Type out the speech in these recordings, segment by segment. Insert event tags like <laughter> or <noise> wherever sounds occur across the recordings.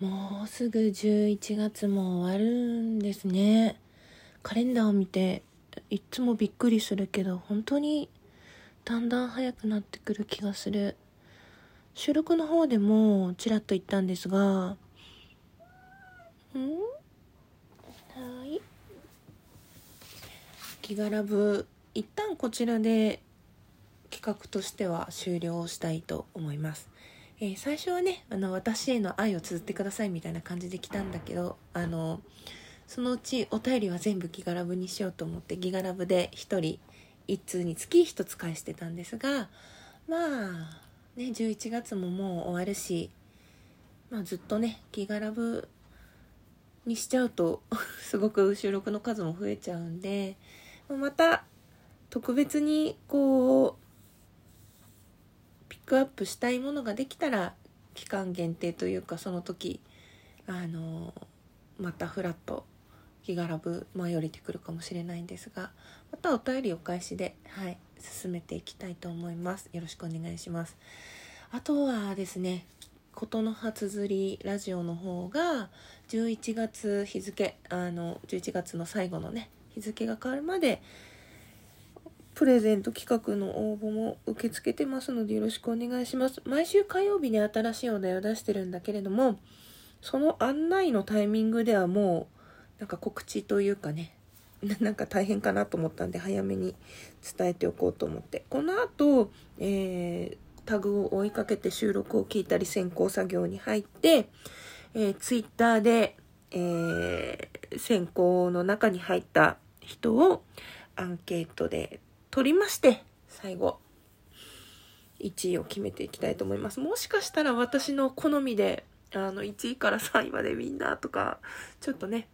もうすぐ11月も終わるんですね。カレンダーを見て、いつもびっくりするけど、本当にだんだん早くなってくる気がする。収録の方でもちらっと言ったんですが、ん？はい？ギガラブ、一旦こちらで企画としては終了したいと思います。えー、最初はねあの私への愛を綴ってくださいみたいな感じで来たんだけどあのそのうちお便りは全部ギガラブにしようと思ってギガラブで1人1通につき1つ返してたんですがまあね11月ももう終わるし、まあ、ずっとねギガラブにしちゃうとすごく収録の数も増えちゃうんでまた特別にこうクアップしたいものができたら期間限定というかその時あのまたフラット気がラブ舞い降りてくるかもしれないんですがまたお便りお返しではい進めていきたいと思います。よろしくお願いします。あとはですねことの葉綴りラジオの方が11月日付あの11月の最後のね日付が変わるまでプレゼント企画の応募も受け付けてますのでよろしくお願いします。毎週火曜日に新しいお題を出してるんだけれども、その案内のタイミングではもう、なんか告知というかね、<laughs> なんか大変かなと思ったんで早めに伝えておこうと思って。この後、えー、タグを追いかけて収録を聞いたり先行作業に入って、えー、ツイッターで、えー、選考の中に入った人をアンケートで取りまして、最後、1位を決めていきたいと思います。もしかしたら私の好みで、あの、1位から3位までみんなとか、ちょっとね、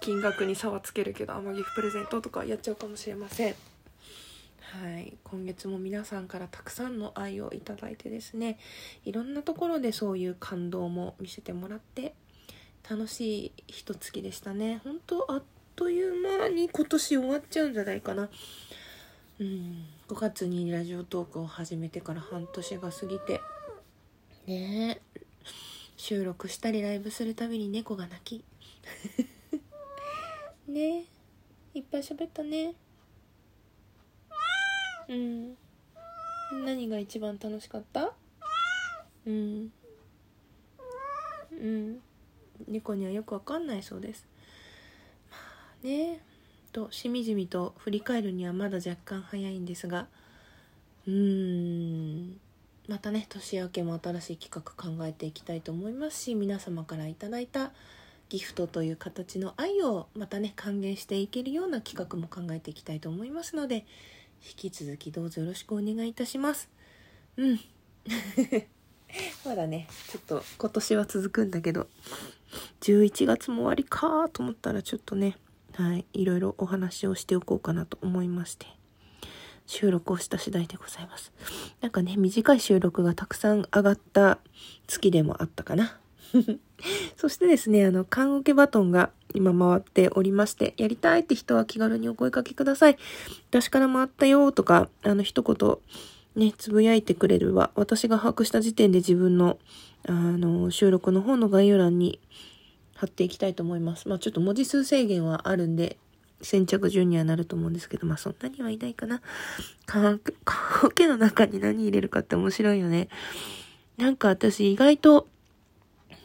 金額に差はつけるけど、甘ギフプレゼントとかやっちゃうかもしれません。はい、今月も皆さんからたくさんの愛をいただいてですねいろんなところでそういう感動も見せてもらって楽しい一月でしたね本当あっという間に今年終わっちゃうんじゃないかなうん。5月にラジオトークを始めてから半年が過ぎて。ね。え収録したりライブするたびに猫が鳴き。<laughs> ね。えいっぱい喋ったね。うん。何が一番楽しかった？うん。うん。猫にはよくわかんないそうです。まあね。としみじみと振り返るにはまだ若干早いんですがうーん。またね年明けも新しい企画考えていきたいと思いますし皆様から頂いたギフトという形の愛をまたね還元していけるような企画も考えていきたいと思いますので引き続きどうぞよろしくお願いいたします。うん。<laughs> まだねちょっと今年は続くんだけど11月も終わりかと思ったらちょっとねはい、いろいろお話をしておこうかなと思いまして、収録をした次第でございます。なんかね、短い収録がたくさん上がった月でもあったかな。<laughs> そしてですね、あの、缶オケバトンが今回っておりまして、やりたいって人は気軽にお声かけください。私から回ったよとか、あの、一言、ね、つぶやいてくれるわ。私が把握した時点で自分の、あの、収録の方の概要欄に貼っていきたいと思います。まあちょっと文字数制限はあるんで、先着順にはなると思うんですけど、まあそんなにはいないかな。カラオケの中に何入れるかって面白いよね。なんか私意外と、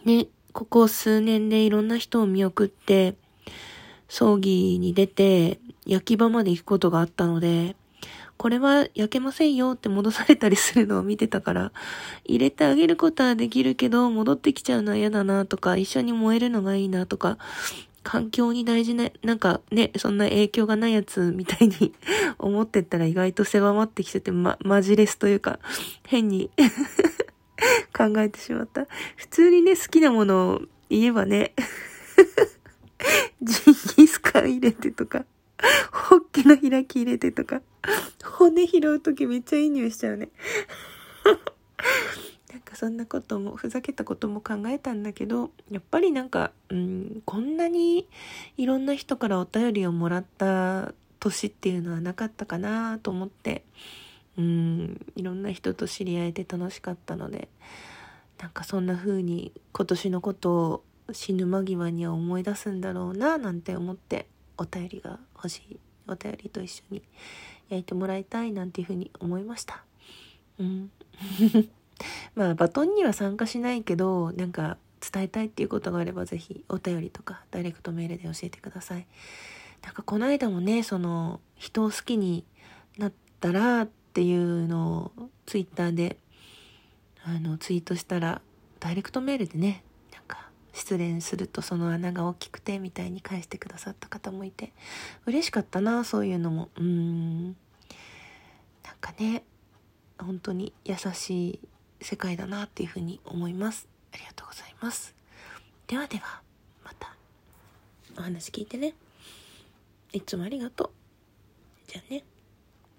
ね、ここ数年でいろんな人を見送って、葬儀に出て、焼き場まで行くことがあったので、これは焼けませんよって戻されたりするのを見てたから、入れてあげることはできるけど、戻ってきちゃうのは嫌だなとか、一緒に燃えるのがいいなとか、環境に大事な、なんかね、そんな影響がないやつみたいに <laughs> 思ってったら意外と狭まってきてて、ま、マジレスというか、変に <laughs> 考えてしまった。普通にね、好きなものを言えばね <laughs> ジンギスカン入れてとかホッケの開き入れてとか、骨拾うときめっちゃいい匂いしちゃうね。<laughs> なんかそんなことも、ふざけたことも考えたんだけど、やっぱりなんか、うん、こんなにいろんな人からお便りをもらった年っていうのはなかったかなと思って、うん、いろんな人と知り合えて楽しかったので、なんかそんな風に今年のことを死ぬ間際には思い出すんだろうななんて思ってお便りが欲しいお便りと一緒に焼いてもらいたいなんていう風に思いました。うん。<laughs> まあバトンには参加しないけどなんか伝えたいっていうことがあれば是非お便りとかダイレクトメールで教えてください。なんかこの間もねその人を好きになったらっていうのをツイッターであのツイートしたらダイレクトメールでね失恋するとその穴が大きくてみたいに返してくださった方もいて嬉しかったなそういうのも。うん。なんかね本当に優しい世界だなっていうふうに思います。ありがとうございます。ではではまた。お話聞いてね。いつもありがとう。じゃあね。